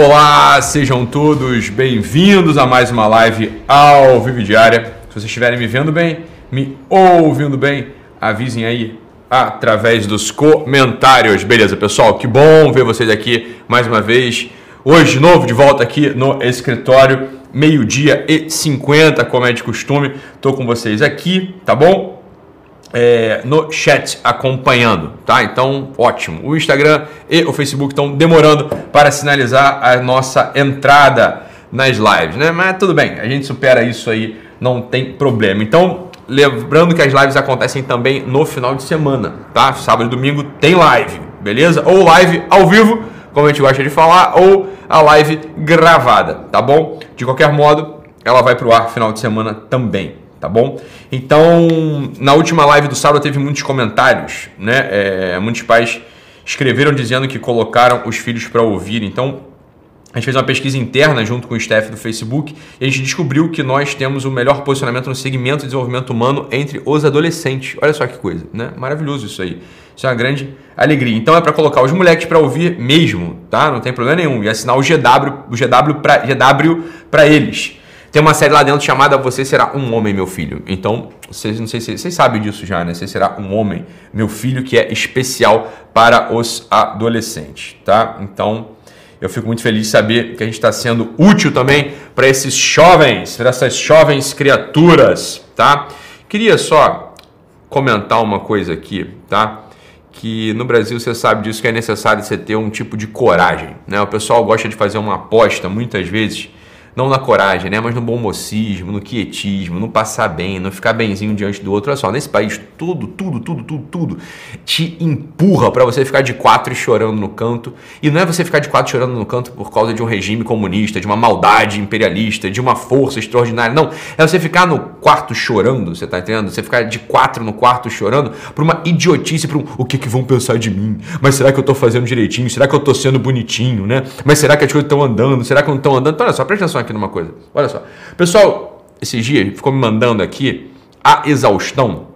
Olá, sejam todos bem-vindos a mais uma live ao vivo diária. Se vocês estiverem me vendo bem, me ouvindo bem, avisem aí através dos comentários. Beleza, pessoal? Que bom ver vocês aqui mais uma vez. Hoje, de novo, de volta aqui no escritório, meio-dia e 50, como é de costume. Estou com vocês aqui, tá bom? É, no chat acompanhando, tá? Então, ótimo. O Instagram e o Facebook estão demorando para sinalizar a nossa entrada nas lives, né? Mas tudo bem, a gente supera isso aí, não tem problema. Então, lembrando que as lives acontecem também no final de semana, tá? Sábado e domingo tem live, beleza? Ou live ao vivo, como a gente gosta de falar, ou a live gravada, tá bom? De qualquer modo, ela vai pro ar final de semana também tá bom? Então, na última live do sábado teve muitos comentários, né? É, muitos pais escreveram dizendo que colocaram os filhos para ouvir. Então, a gente fez uma pesquisa interna junto com o staff do Facebook e a gente descobriu que nós temos o melhor posicionamento no segmento de desenvolvimento humano entre os adolescentes. Olha só que coisa, né? Maravilhoso isso aí. Isso é uma grande alegria. Então é para colocar os moleques para ouvir mesmo, tá? Não tem problema nenhum. E assinar o GW, o GW para GW para eles. Tem uma série lá dentro chamada Você Será um Homem, Meu Filho. Então, vocês, não sei se vocês sabem disso já, né? Você será um homem, meu filho, que é especial para os adolescentes, tá? Então, eu fico muito feliz de saber que a gente está sendo útil também para esses jovens, para essas jovens criaturas, tá? Queria só comentar uma coisa aqui, tá? Que no Brasil você sabe disso que é necessário você ter um tipo de coragem, né? O pessoal gosta de fazer uma aposta muitas vezes não na coragem, né? mas no bom mocismo, no quietismo, no passar bem, no ficar benzinho diante do outro. Olha só, nesse país tudo, tudo, tudo, tudo, tudo te empurra para você ficar de quatro chorando no canto. E não é você ficar de quatro chorando no canto por causa de um regime comunista, de uma maldade imperialista, de uma força extraordinária. Não, é você ficar no quarto chorando, você tá entendendo? Você ficar de quatro no quarto chorando por uma idiotice, por um o que que vão pensar de mim? Mas será que eu tô fazendo direitinho? Será que eu tô sendo bonitinho, né? Mas será que as coisas estão andando? Será que não estão andando? Então, olha só, presta atenção aqui aqui numa coisa. Olha só. Pessoal, esses dias ficou me mandando aqui a exaustão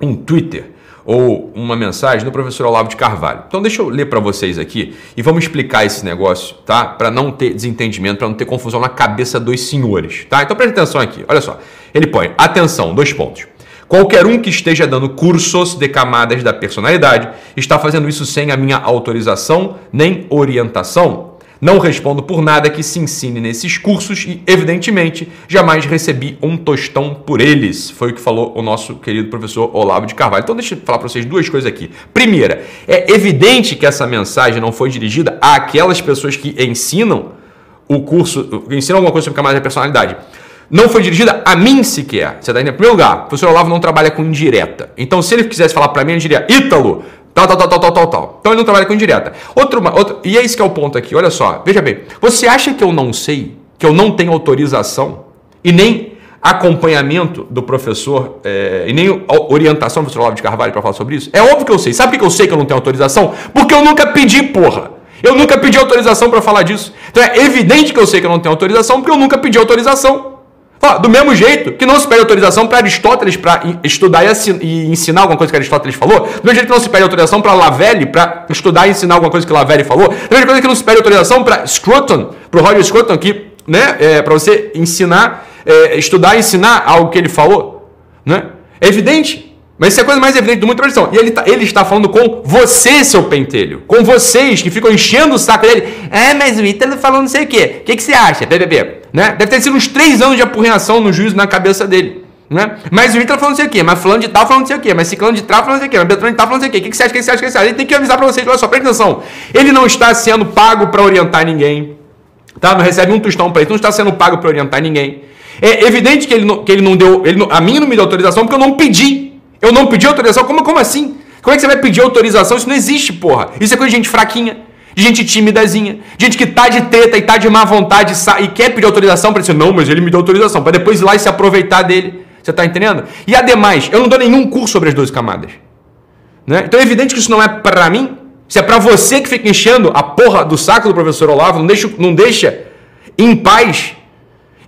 um Twitter ou uma mensagem do professor Olavo de Carvalho. Então deixa eu ler para vocês aqui e vamos explicar esse negócio, tá? Para não ter desentendimento, para não ter confusão na cabeça dos senhores, tá? Então presta atenção aqui. Olha só. Ele põe: "Atenção, dois pontos. Qualquer um que esteja dando cursos de camadas da personalidade está fazendo isso sem a minha autorização nem orientação não respondo por nada que se ensine nesses cursos e, evidentemente, jamais recebi um tostão por eles. Foi o que falou o nosso querido professor Olavo de Carvalho. Então, deixa eu falar para vocês duas coisas aqui. Primeira, é evidente que essa mensagem não foi dirigida àquelas pessoas que ensinam o curso, ensinam alguma coisa sobre camada de personalidade não foi dirigida a mim sequer. Você está entendendo? Em primeiro lugar, o professor Olavo não trabalha com indireta. Então, se ele quisesse falar para mim, ele diria: Ítalo, Tal, tal, tal, tal, tal, tal, tal. Então ele não trabalha com indireta. Outro, outro, e é esse que é o ponto aqui. Olha só, veja bem. Você acha que eu não sei, que eu não tenho autorização e nem acompanhamento do professor é, e nem orientação do professor Olavo de Carvalho para falar sobre isso? É óbvio que eu sei. Sabe por que eu sei que eu não tenho autorização? Porque eu nunca pedi, porra. Eu nunca pedi autorização para falar disso. Então é evidente que eu sei que eu não tenho autorização porque eu nunca pedi autorização. Do mesmo jeito que não se pede autorização para Aristóteles para estudar e, ensinar alguma coisa que Aristóteles falou, do mesmo jeito que não se pede autorização para Lavelli para estudar e ensinar alguma coisa que Lavelli falou, da mesma coisa que não se pede autorização para Scruton, para o Roger Scruton, que, né, é, para você ensinar, é, estudar e ensinar algo que ele falou. Né? É evidente. Mas isso é a coisa mais evidente do mundo tradição. E ele, tá, ele está falando com você, seu pentelho. Com vocês que ficam enchendo o saco dele. É, mas o Ítalo falou não sei o quê. O que, que você acha, BBB? Né? Deve ter sido uns três anos de apurreação no juízo na cabeça dele. Né? Mas o Ítalo falando não sei o quê. Mas falando de tal falando não sei o quê. Mas ciclano de tal falando não sei o quê. Mas Beltrano de tal falando não sei o quê. O que, que você acha, o que você acha, o que você acha? Ele tem que avisar para vocês. Olha só, presta atenção. Ele não está sendo pago para orientar ninguém. Tá? Não recebe um tostão para ele. Não está sendo pago para orientar ninguém. É evidente que ele não, que ele não deu... Ele não, a mim não me deu autorização porque eu não pedi. Eu não pedi autorização? Como, como assim? Como é que você vai pedir autorização? Isso não existe, porra. Isso é coisa de gente fraquinha, de gente timidazinha, de gente que tá de treta e tá de má vontade e quer pedir autorização para dizer, não, mas ele me deu autorização, para depois ir lá e se aproveitar dele. Você tá entendendo? E ademais, eu não dou nenhum curso sobre as 12 camadas. Né? Então é evidente que isso não é para mim. Se é para você que fica enchendo a porra do saco do professor Olavo, não deixa, não deixa em paz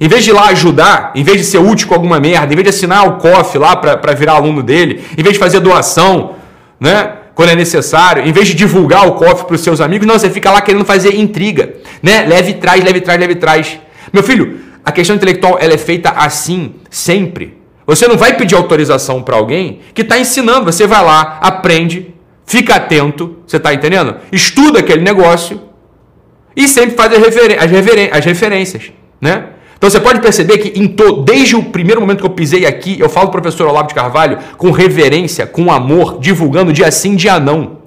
em vez de ir lá ajudar, em vez de ser útil com alguma merda, em vez de assinar o COF lá para virar aluno dele, em vez de fazer doação, né? Quando é necessário, em vez de divulgar o cofre para os seus amigos, não, você fica lá querendo fazer intriga, né? Leve trás, leve trás, leve trás. Meu filho, a questão intelectual ela é feita assim sempre. Você não vai pedir autorização para alguém que está ensinando. Você vai lá, aprende, fica atento, você está entendendo? Estuda aquele negócio e sempre faz as, referen as, referen as referências, né? Então você pode perceber que em desde o primeiro momento que eu pisei aqui, eu falo professor Olavo de Carvalho com reverência, com amor, divulgando dia sim, dia não.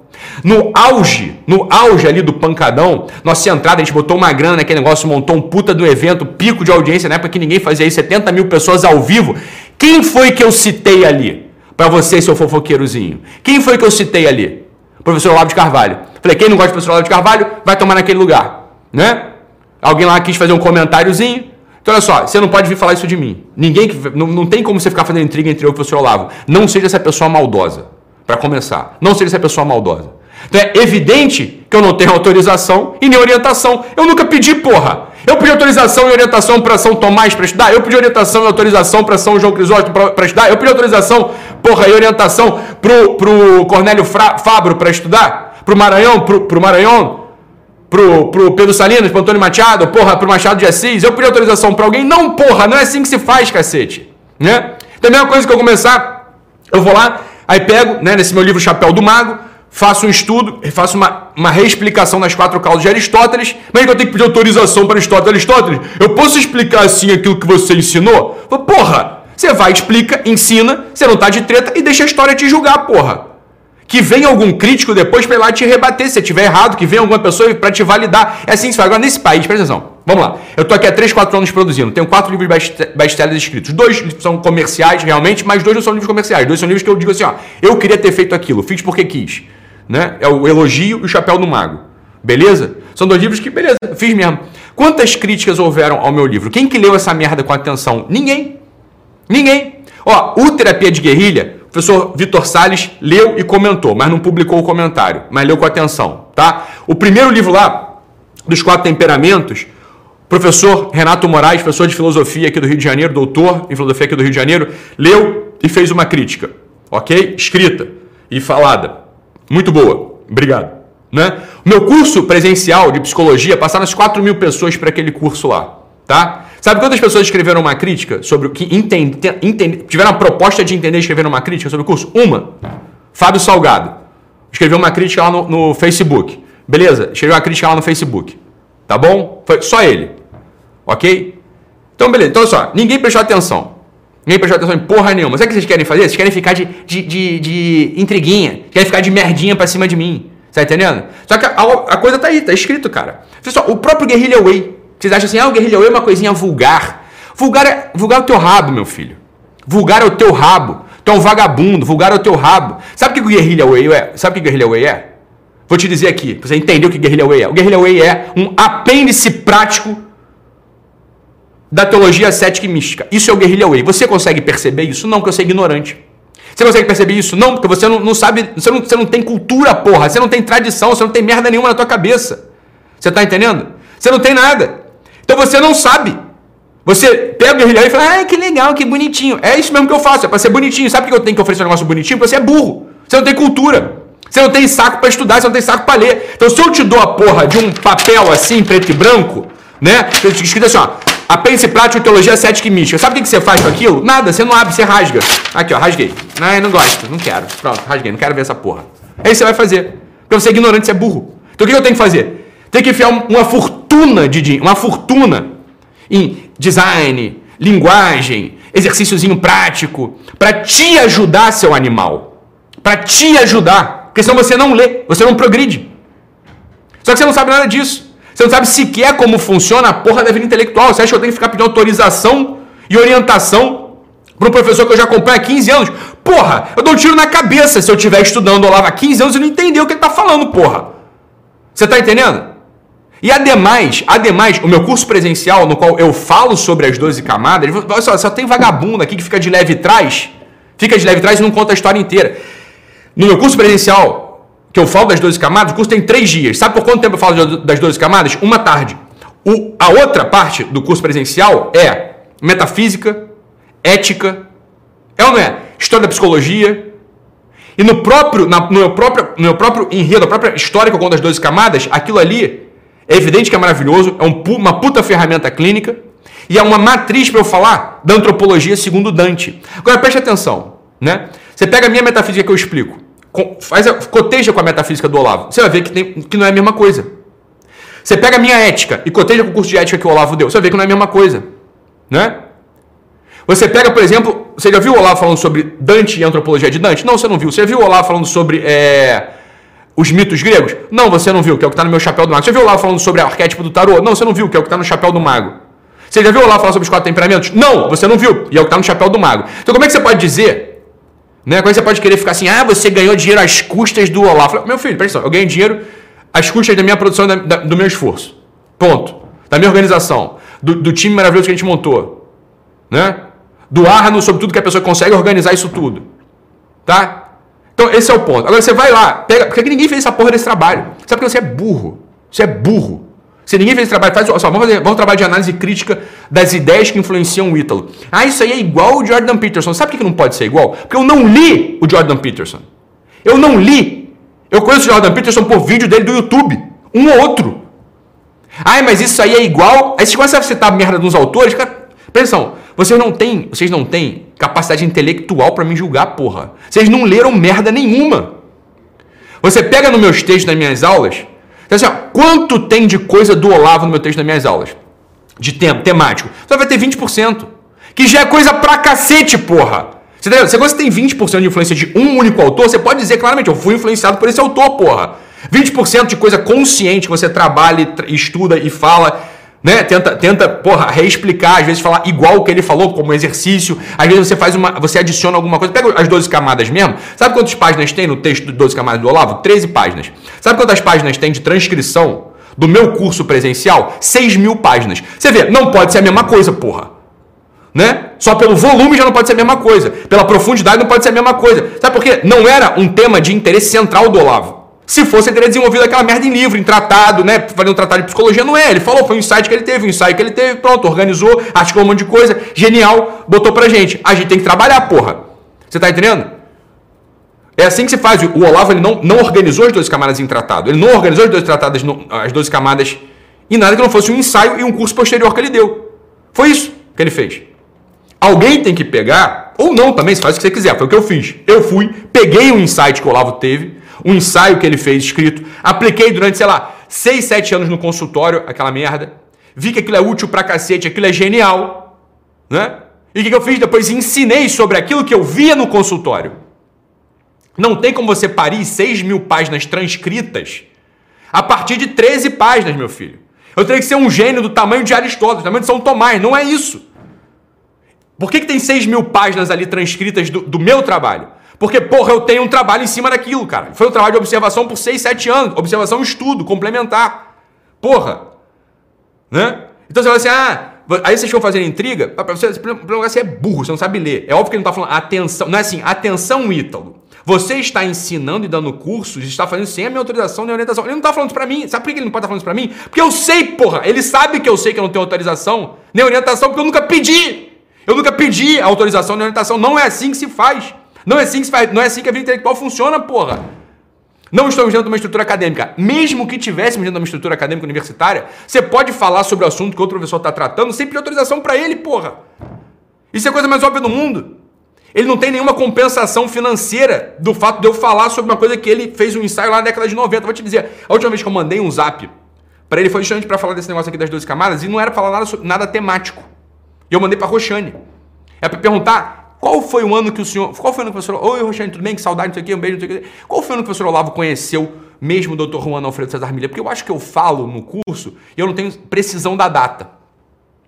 No auge, no auge ali do pancadão, nossa entrada, a gente botou uma grana naquele negócio, montou um puta do evento, pico de audiência, na época que ninguém fazia isso, 70 mil pessoas ao vivo. Quem foi que eu citei ali? Para você, seu fofoqueirozinho. Quem foi que eu citei ali? Professor Olavo de Carvalho. Falei, quem não gosta do professor Olavo de Carvalho, vai tomar naquele lugar. Né? Alguém lá quis fazer um comentáriozinho. Então, olha só, você não pode vir falar isso de mim. Ninguém não, não tem como você ficar fazendo intriga entre eu e o professor Olavo. Não seja essa pessoa maldosa, para começar. Não seja essa pessoa maldosa. Então é evidente que eu não tenho autorização e nem orientação. Eu nunca pedi, porra. Eu pedi autorização e orientação para São Tomás para estudar. Eu pedi orientação e autorização para São João Crisóstomo para estudar. Eu pedi autorização, porra, e orientação pro, pro Cornélio Fra, Fabro para estudar. Pro Maranhão, pro, pro Maranhão, pro, pro Pedro Salinas, pro Antônio Machado, porra, pro Machado de Assis. Eu pedi autorização para alguém. Não, porra, não é assim que se faz, cacete. Né? Então, a mesma coisa que eu começar, eu vou lá, aí pego, né, nesse meu livro Chapéu do Mago, faço um estudo, faço uma, uma reexplicação das quatro causas de Aristóteles, mas eu tenho que pedir autorização para Aristóteles. Aristóteles, eu posso explicar assim aquilo que você ensinou? Porra, você vai, explica, ensina, você não tá de treta e deixa a história te julgar, porra. Que venha algum crítico depois para ir lá te rebater se você estiver errado, que venha alguma pessoa para te validar. É assim que se faz. Agora, nesse país, presta atenção. Vamos lá. Eu tô aqui há 3, 4 anos produzindo. Tenho quatro livros best-sellers escritos. Dois são comerciais, realmente, mas dois não são livros comerciais. Dois são livros que eu digo assim, ó, eu queria ter feito aquilo, fiz porque quis né? É o Elogio e o Chapéu do Mago. Beleza? São dois livros que, beleza, fiz mesmo. Quantas críticas houveram ao meu livro? Quem que leu essa merda com atenção? Ninguém. Ninguém. Ó, o Terapia de Guerrilha, professor Vitor Sales leu e comentou, mas não publicou o comentário, mas leu com atenção, tá? O primeiro livro lá, dos quatro temperamentos, professor Renato Moraes, professor de filosofia aqui do Rio de Janeiro, doutor em filosofia aqui do Rio de Janeiro, leu e fez uma crítica, ok? Escrita e falada. Muito boa. Obrigado. Né? O meu curso presencial de psicologia passaram as 4 mil pessoas para aquele curso lá. Tá? Sabe quantas pessoas escreveram uma crítica sobre o que entende, entende, tiveram a proposta de entender escreveram uma crítica sobre o curso? Uma. Fábio Salgado. Escreveu uma crítica lá no, no Facebook. Beleza? Escreveu uma crítica lá no Facebook. Tá bom? Foi só ele. Ok? Então, beleza. Então, olha só. Ninguém prestou atenção. Ninguém prestou atenção em porra nenhuma. Sabe o que vocês querem fazer? Vocês querem ficar de, de, de, de intriguinha. Querem ficar de merdinha pra cima de mim. Tá entendendo? Só que a, a, coisa tá aí, tá escrito, cara. Pessoal, o próprio Guerrilla Way. Vocês acham assim, ah, o Guerrilla Way é uma coisinha vulgar. Vulgar é, vulgar é o teu rabo, meu filho. Vulgar é o teu rabo. Tu é um vagabundo. Vulgar é o teu rabo. Sabe o que o Guerrilla Way é? Sabe o que o Guerrilla Way é? Vou te dizer aqui, pra você entender o que o Guerrilla Way é. O Guerrilla Way é um apêndice prático da teologia cética e mística. Isso é o guerrilha way. Você consegue perceber isso? Não, porque você é ignorante. Você consegue perceber isso? Não, porque você não, não sabe, você não, você não tem cultura, porra. Você não tem tradição, você não tem merda nenhuma na tua cabeça. Você tá entendendo? Você não tem nada. Então você não sabe. Você pega o guerrilha e fala, ai, que legal, que bonitinho. É isso mesmo que eu faço, é pra ser bonitinho. Sabe por que eu tenho que oferecer um negócio bonitinho? Porque você é burro. Você não tem cultura. Você não tem saco para estudar, você não tem saco para ler. Então se eu te dou a porra de um papel assim, preto e branco, né? Escrito assim, ó. Apêndice prático, teologia cética e mística. Sabe o que você faz com aquilo? Nada, você não abre, você rasga. Aqui, ó, rasguei. Não, não gosto, não quero. Pronto, rasguei, não quero ver essa porra. Aí você vai fazer. Porque você é ignorante, você é burro. Então o que eu tenho que fazer? Tem que enfiar uma fortuna de dinheiro, uma fortuna em design, linguagem, exercíciozinho prático, para te ajudar, seu animal. Para te ajudar. Porque senão você não lê, você não progride. Só que você não sabe nada disso. Você não sabe sequer como funciona a porra da vida intelectual. Você acha que eu tenho que ficar pedindo autorização e orientação para um professor que eu já acompanho há 15 anos? Porra, eu dou um tiro na cabeça se eu estiver estudando Olavo há 15 anos e não entender o que ele está falando, porra. Você está entendendo? E ademais, ademais, o meu curso presencial, no qual eu falo sobre as 12 camadas, olha só, só tem vagabundo aqui que fica de leve trás, fica de leve trás e não conta a história inteira. No meu curso presencial, que eu falo das 12 camadas, o curso tem três dias. Sabe por quanto tempo eu falo das 12 camadas? Uma tarde. O, a outra parte do curso presencial é metafísica, ética, é ou não é? História da psicologia. E no próprio, na, no, meu próprio, no meu próprio enredo, a própria história que eu conto das 12 camadas, aquilo ali é evidente que é maravilhoso, é um, uma puta ferramenta clínica e é uma matriz para eu falar da antropologia segundo Dante. Agora preste atenção, né? Você pega a minha metafísica que eu explico, faz a, coteja com a metafísica do Olavo, você vai ver que, tem, que não é a mesma coisa. Você pega a minha ética e coteja com o curso de ética que o Olavo deu, você vai ver que não é a mesma coisa, né? Você pega, por exemplo, você já viu o Olavo falando sobre Dante e antropologia de Dante? Não, você não viu. Você viu o Olavo falando sobre é, os mitos gregos? Não, você não viu, que é o que está no meu chapéu do mago. Você viu Olavo falando sobre o arquétipo do tarô? Não, você não viu, que é o que está no chapéu do mago. Você já viu Olavo falando sobre os quatro temperamentos? Não, você não viu, e é o que está no chapéu do mago. Então como é que você pode dizer, né? Como é que você pode querer ficar assim, ah, você ganhou dinheiro às custas do Olavo? Meu filho, presta atenção, eu ganhei dinheiro às custas da minha produção da, da, do meu esforço. Ponto. Da minha organização. Do, do time maravilhoso que a gente montou. Né? do Arno sobre tudo que a pessoa consegue organizar isso tudo. Tá? Então, esse é o ponto. Agora você vai lá, pega. Por que ninguém fez essa porra desse trabalho? Sabe porque você é burro. Você é burro. Se ninguém fez esse trabalho, faz, só, vamos, fazer, vamos trabalhar de análise crítica das ideias que influenciam o Ítalo. Ah, isso aí é igual o Jordan Peterson. Sabe por que não pode ser igual? Porque eu não li o Jordan Peterson. Eu não li. Eu conheço o Jordan Peterson por vídeo dele do YouTube. Um ou outro. Ah, mas isso aí é igual. Aí você começa a citar merda dos autores, cara. Presta. Vocês não têm, vocês não têm capacidade intelectual para me julgar, porra. Vocês não leram merda nenhuma. Você pega nos meus textos das minhas aulas, então assim, ó, quanto tem de coisa do Olavo no meu texto das minhas aulas? De tempo, temático. Você vai ter 20%. Que já é coisa pra cacete, porra. Você? Se você tem 20% de influência de um único autor, você pode dizer claramente, eu fui influenciado por esse autor, porra. 20% de coisa consciente que você trabalha, estuda e fala né? Tenta, tenta, porra, reexplicar, às vezes falar igual o que ele falou, como exercício. Às vezes você faz uma. Você adiciona alguma coisa. Pega as 12 camadas mesmo. Sabe quantas páginas tem no texto de 12 camadas do Olavo? 13 páginas. Sabe quantas páginas tem de transcrição do meu curso presencial? 6 mil páginas. Você vê, não pode ser a mesma coisa, porra. Né? Só pelo volume já não pode ser a mesma coisa. Pela profundidade não pode ser a mesma coisa. Sabe por quê? Não era um tema de interesse central do Olavo. Se fosse, ele teria desenvolvido aquela merda em livro, em tratado, né? Fazendo um tratado de psicologia, não é. Ele falou, foi um insight que ele teve, um insight que ele teve, pronto, organizou, articulou um monte de coisa, genial, botou pra gente. A gente tem que trabalhar, porra. Você tá entendendo? É assim que se faz. O Olavo ele não, não organizou as 12 camadas em tratado. Ele não organizou as 12, tratadas, as 12 camadas em nada que não fosse um ensaio e um curso posterior que ele deu. Foi isso que ele fez. Alguém tem que pegar, ou não também, se faz o que você quiser. Foi o que eu fiz. Eu fui, peguei um insight que o Olavo teve, um ensaio que ele fez escrito, apliquei durante, sei lá, 6, 7 anos no consultório, aquela merda, vi que aquilo é útil pra cacete, aquilo é genial, né? E o que, eu fiz depois? Ensinei sobre aquilo que eu via no consultório. Não tem como você parir 6 mil páginas transcritas a partir de 13 páginas, meu filho. Eu teria que ser um gênio do tamanho de Aristóteles, do tamanho de São Tomás. Não é isso. Por que, que tem 6 mil páginas ali transcritas do, do meu trabalho? Porque, porra, eu tenho um trabalho em cima daquilo, cara. Foi um trabalho de observação por 6, 7 anos. Observação, estudo, complementar. Porra. Né? Então você fala assim, ah, aí vocês ficam fazendo intriga, pra você, primeiro lugar, você é burro, você não sabe ler. É óbvio que ele não está falando atenção, não é assim, atenção, Ítalo. Você está ensinando e dando cursos, está fazendo sem a minha autorização nem orientação. Ele não está falando isso para mim. Sabe por que ele não pode estar tá falando isso para mim? Porque eu sei, porra. Ele sabe que eu sei que eu não tenho autorização nem orientação, porque eu nunca pedi. Eu nunca pedi autorização nem orientação. Não é assim que se faz. Não é assim que, faz, não é assim que a vida intelectual funciona, porra. Não estamos dentro de uma estrutura acadêmica. Mesmo que tivéssemos dentro de uma estrutura acadêmica universitária, você pode falar sobre o assunto que outro professor está tratando sem pedir autorização para ele, porra. Isso é a coisa mais óbvia do mundo. Ele não tem nenhuma compensação financeira do fato de eu falar sobre uma coisa que ele fez um ensaio lá na década de 90. Vou te dizer, a última vez que eu mandei um zap para ele foi justamente para falar desse negócio aqui das duas camadas e não era falar nada, nada temático. E eu mandei para Roxane. É para perguntar qual foi o ano que o senhor. Qual foi o ano que o professor. Oi, Roxane, tudo bem? Que saudade, não sei o quê, um beijo, não sei o quê. Qual foi o ano que o professor Olavo conheceu mesmo o doutor Juan Alfredo Cesar Milha? Porque eu acho que eu falo no curso e eu não tenho precisão da data.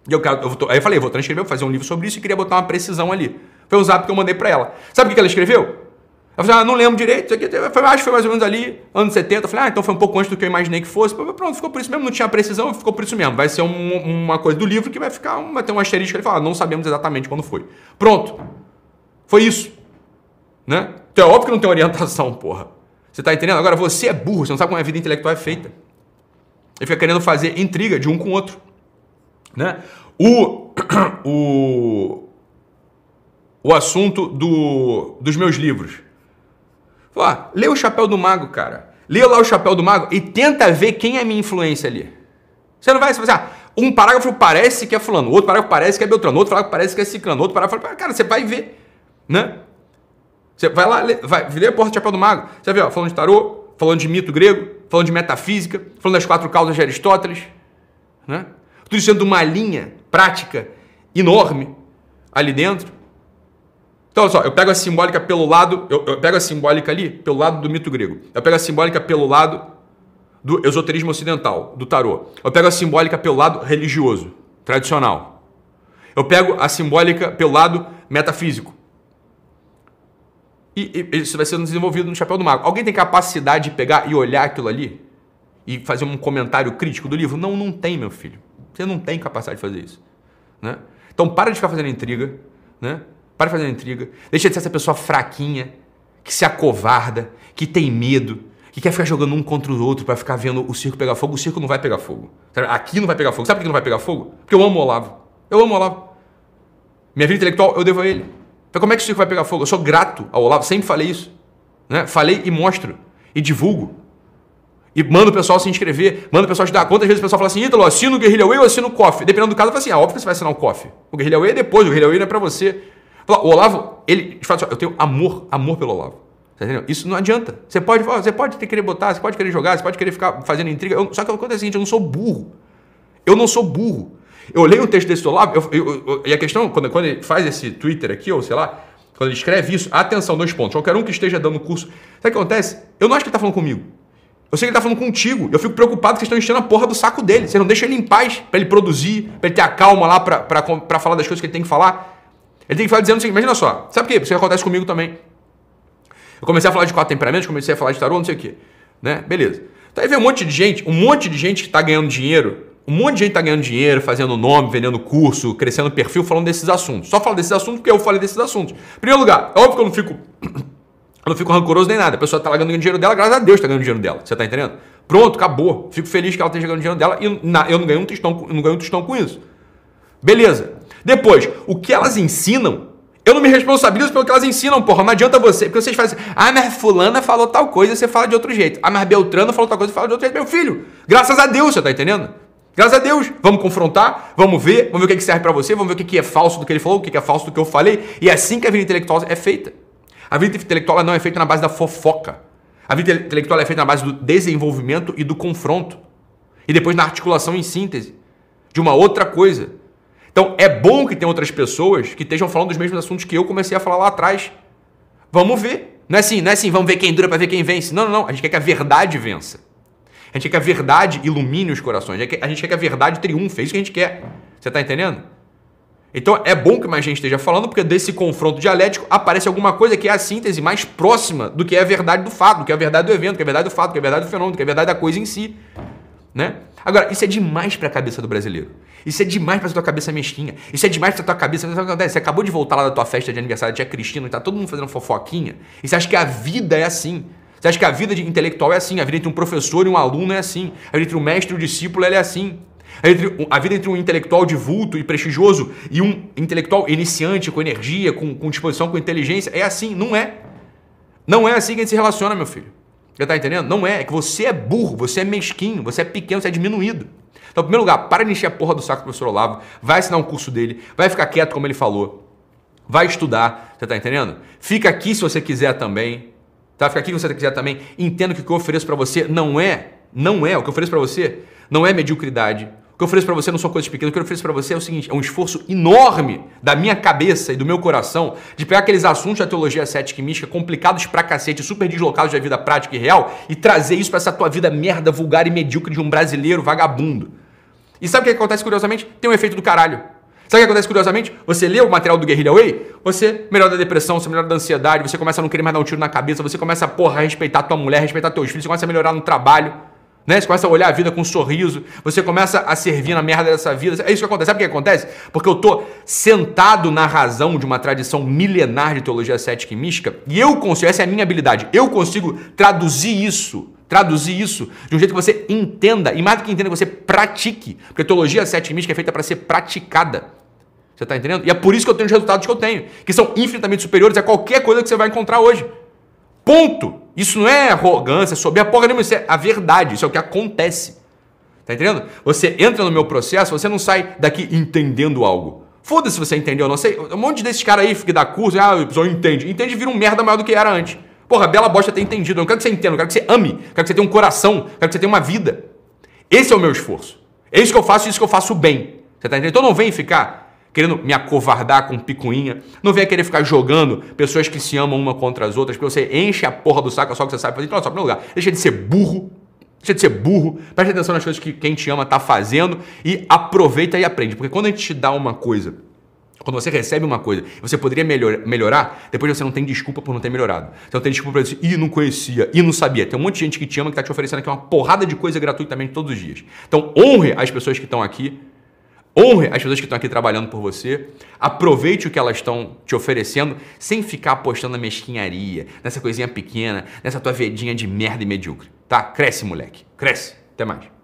E eu quero, eu vou, aí eu falei, vou transcrever, vou fazer um livro sobre isso e queria botar uma precisão ali. Foi o zap que eu mandei para ela. Sabe o que ela escreveu? Ela falou, ah, não lembro direito, aqui, foi, acho que foi mais ou menos ali, anos 70. Eu falei, ah, então foi um pouco antes do que eu imaginei que fosse. Pronto, ficou por isso mesmo, não tinha precisão, ficou por isso mesmo. Vai ser um, uma coisa do livro que vai ficar, vai ter um asterisco. Ele fala, ah, não sabemos exatamente quando foi. Pronto. Foi isso. Né? Então é óbvio que não tem orientação, porra. Você tá entendendo? Agora você é burro, você não sabe como a vida intelectual é feita. Ele fica querendo fazer intriga de um com o outro. Né? O, o, o assunto do, dos meus livros. Ó, lê o Chapéu do Mago, cara. Lê lá o Chapéu do Mago e tenta ver quem é minha influência ali. Você não vai, assim, ah, um parágrafo parece que é fulano, outro parágrafo parece que é Beltrano, outro parágrafo parece que é ciclano, outro parágrafo, cara, você vai ver, né? Você vai lá, lê, vai, a porta do Chapéu do Mago, você vê, ó, falando de tarô, falando de mito grego, falando de metafísica, falando das quatro causas de Aristóteles, né? Tudo isso sendo uma linha prática enorme ali dentro. Então, olha só, eu pego a simbólica pelo lado, eu, eu, pego a simbólica ali pelo lado do mito grego. Eu pego a simbólica pelo lado do esoterismo ocidental, do tarô. Eu pego a simbólica pelo lado religioso, tradicional. Eu pego a simbólica pelo lado metafísico. E, e isso vai ser desenvolvido no chapéu do mago. Alguém tem capacidade de pegar e olhar aquilo ali? E fazer um comentário crítico do livro? Não, não tem, meu filho. Você não tem capacidade de fazer isso. Né? Então para de ficar fazendo intriga. Né? Para de fazer intriga. Deixa de ser essa pessoa fraquinha, que se acovarda, que tem medo, que quer ficar jogando um contra o outro para ficar vendo o circo pegar fogo. O circo não vai pegar fogo. Aqui não vai pegar fogo. Sabe por que não vai pegar fogo? Porque eu amo o Olavo. Eu amo o Olavo. Minha vida intelectual eu devo a ele. Então como é que o circo vai pegar fogo? Eu sou grato ao Olavo, sempre falei isso. Né? Falei e mostro. E divulgo. E manda o pessoal se inscrever, manda o pessoal te dar. Quantas vezes o pessoal fala assim, Ítalo, assina o Guerrilha Way ou assina o COF? Dependendo do caso, eu falo assim, ah, óbvio que você vai assinar o COF. O Guerrilha Way é depois, o Guerrilha Way não é pra você. O Olavo, ele, de fato, eu tenho amor, amor pelo Olavo. Tá? Isso não adianta. Você pode, você pode querer botar, você pode querer jogar, você pode querer ficar fazendo intriga. Eu, só que acontece é o seguinte, eu não sou burro. Eu não sou burro. Eu leio um texto desse Olavo, eu, eu, eu, e a questão, quando, quando ele faz esse Twitter aqui, ou sei lá, quando ele escreve isso, atenção, dois pontos. Qualquer um que esteja dando curso. Sabe o que acontece? Eu não acho que ele está falando comigo. Eu sei que ele está falando contigo. Eu fico preocupado que vocês estão enchendo a porra do saco dele. Você não deixa ele em paz para ele produzir, para ele ter a calma lá para falar das coisas que ele tem que falar. Ele tem que falar dizendo o seguinte: imagina só. Sabe por quê? Isso acontece comigo também. Eu comecei a falar de quatro temperamentos, comecei a falar de tarô, não sei o quê. Né? Beleza. Então aí vem um monte de gente, um monte de gente que está ganhando dinheiro, um monte de gente está ganhando dinheiro, fazendo nome, vendendo curso, crescendo perfil, falando desses assuntos. Só falo desses assuntos porque eu falei desses assuntos. Em primeiro lugar, é óbvio que eu não fico. Eu não fico rancoroso nem nada. A pessoa está lá ganhando dinheiro dela, graças a Deus está ganhando dinheiro dela. Você está entendendo? Pronto, acabou. Fico feliz que ela esteja ganhando dinheiro dela e eu não ganho um tostão, não ganho um tostão com isso. Beleza. Depois, o que elas ensinam eu não me responsabilizo pelo que elas ensinam, porra. Não adianta você. Porque vocês fazem. Ah, mas Fulana falou tal coisa, você fala de outro jeito. Ah, mas Beltrano falou tal coisa, você fala de outro jeito. Meu filho, graças a Deus, você tá entendendo? Graças a Deus. Vamos confrontar, vamos ver, vamos ver o que serve para você, vamos ver o que é falso do que ele falou, o que é falso do que eu falei. E é assim que a vida intelectual é feita. A vida intelectual não é feita na base da fofoca. A vida intelectual é feita na base do desenvolvimento e do confronto. E depois na articulação em síntese de uma outra coisa. Então é bom que tenha outras pessoas que estejam falando dos mesmos assuntos que eu comecei a falar lá atrás. Vamos ver. Não é assim, não é assim, vamos ver quem dura para ver quem vence. Não, não, não. A gente quer que a verdade vença. A gente quer que a verdade ilumine os corações. A gente quer que a verdade triunfe. É isso que a gente quer. Você está entendendo? Então é bom que mais gente esteja falando, porque desse confronto dialético aparece alguma coisa que é a síntese mais próxima do que é a verdade do fato, do que é a verdade do evento, do que é a verdade do fato, do que é a verdade do fenômeno, do que é a verdade da coisa em si. Né? Agora, isso é demais para a cabeça do brasileiro. Isso é demais para tua cabeça mesquinha. Isso é demais para tua cabeça. Você acabou de voltar lá da tua festa de aniversário da tia Cristina e tá todo mundo fazendo fofoquinha. E você acha que a vida é assim. Você acha que a vida intelectual é assim. A vida entre um professor e um aluno é assim. A vida entre um mestre e um discípulo é assim. A vida entre um intelectual de vulto e prestigioso e um intelectual iniciante, com energia, com, com disposição, com inteligência, é assim. Não é. Não é assim que a gente se relaciona, meu filho. Já tá entendendo? Não é. É que você é burro, você é mesquinho, você é pequeno, você é diminuído. Então, em primeiro lugar, para de encher a porra do saco do professor Olavo, vai assinar um curso dele, vai ficar quieto como ele falou, vai estudar, você tá entendendo? Fica aqui se você quiser também, tá? Fica aqui se você quiser também. Entenda que o que eu ofereço para você não é, não é, o que eu ofereço para você não é mediocridade, que eu ofereço para você não são coisas pequenas, o que eu ofereço para você é o seguinte: é um esforço enorme da minha cabeça e do meu coração de pegar aqueles assuntos da teologia cética e mística complicados pra cacete, super deslocados da vida prática e real e trazer isso para essa tua vida merda, vulgar e medíocre de um brasileiro vagabundo. E sabe o que acontece curiosamente? Tem um efeito do caralho. Sabe o que acontece curiosamente? Você lê o material do Guerrilla Way, você melhora da depressão, você melhora da ansiedade, você começa a não querer mais dar um tiro na cabeça, você começa a, porra, a respeitar tua mulher, respeitar teus filhos, você começa a melhorar no trabalho. Né? Você começa a olhar a vida com um sorriso, você começa a servir na merda dessa vida. É isso que acontece. Sabe o que acontece? Porque eu tô sentado na razão de uma tradição milenar de teologia cética e mística, e eu consigo, essa é a minha habilidade, eu consigo traduzir isso, traduzir isso de um jeito que você entenda, e mais do que entenda, que você pratique. Porque teologia cética e mística é feita para ser praticada. Você está entendendo? E é por isso que eu tenho os resultados que eu tenho, que são infinitamente superiores a qualquer coisa que você vai encontrar hoje. Ponto! Isso não é arrogância, soberba, porra nenhuma, isso é a verdade, isso é o que acontece. Tá entendendo? Você entra no meu processo, você não sai daqui entendendo algo. Foda-se se você entendeu não. Sei, um monte desses caras aí que dá curso, ah, o pessoal entende. Entende vira um merda maior do que era antes. Porra, bela bosta ter entendido. Eu não quero que você entenda, eu quero que você ame, eu quero que você tenha um coração, eu quero que você tenha uma vida. Esse é o meu esforço. É isso que eu faço, isso que eu faço bem. Você tá entendendo? Então não vem ficar querendo me acovardar com picuinha. Não venha querer ficar jogando pessoas que se amam uma contra as outras, porque você enche a porra do saco só que você sabe fazer. Então, só, primeiro lugar, deixa de ser burro. Deixa de ser burro, preste atenção nas coisas que quem te ama está fazendo e aproveita e aprende. Porque quando a gente te dá uma coisa, quando você recebe uma coisa você poderia melhor, melhorar, depois você não tem desculpa por não ter melhorado. Você não tem desculpa para dizer, ih, não conhecia, ih, não sabia. Tem um monte de gente que te ama que está te oferecendo aqui uma porrada de coisa gratuitamente todos os dias. Então honre as pessoas que estão aqui, Honre as pessoas que estão aqui trabalhando por você. Aproveite o que elas estão te oferecendo sem ficar apostando na mesquinharia, nessa coisinha pequena, nessa tua vedinha de merda e medíocre. Tá? Cresce, moleque. Cresce. Até mais.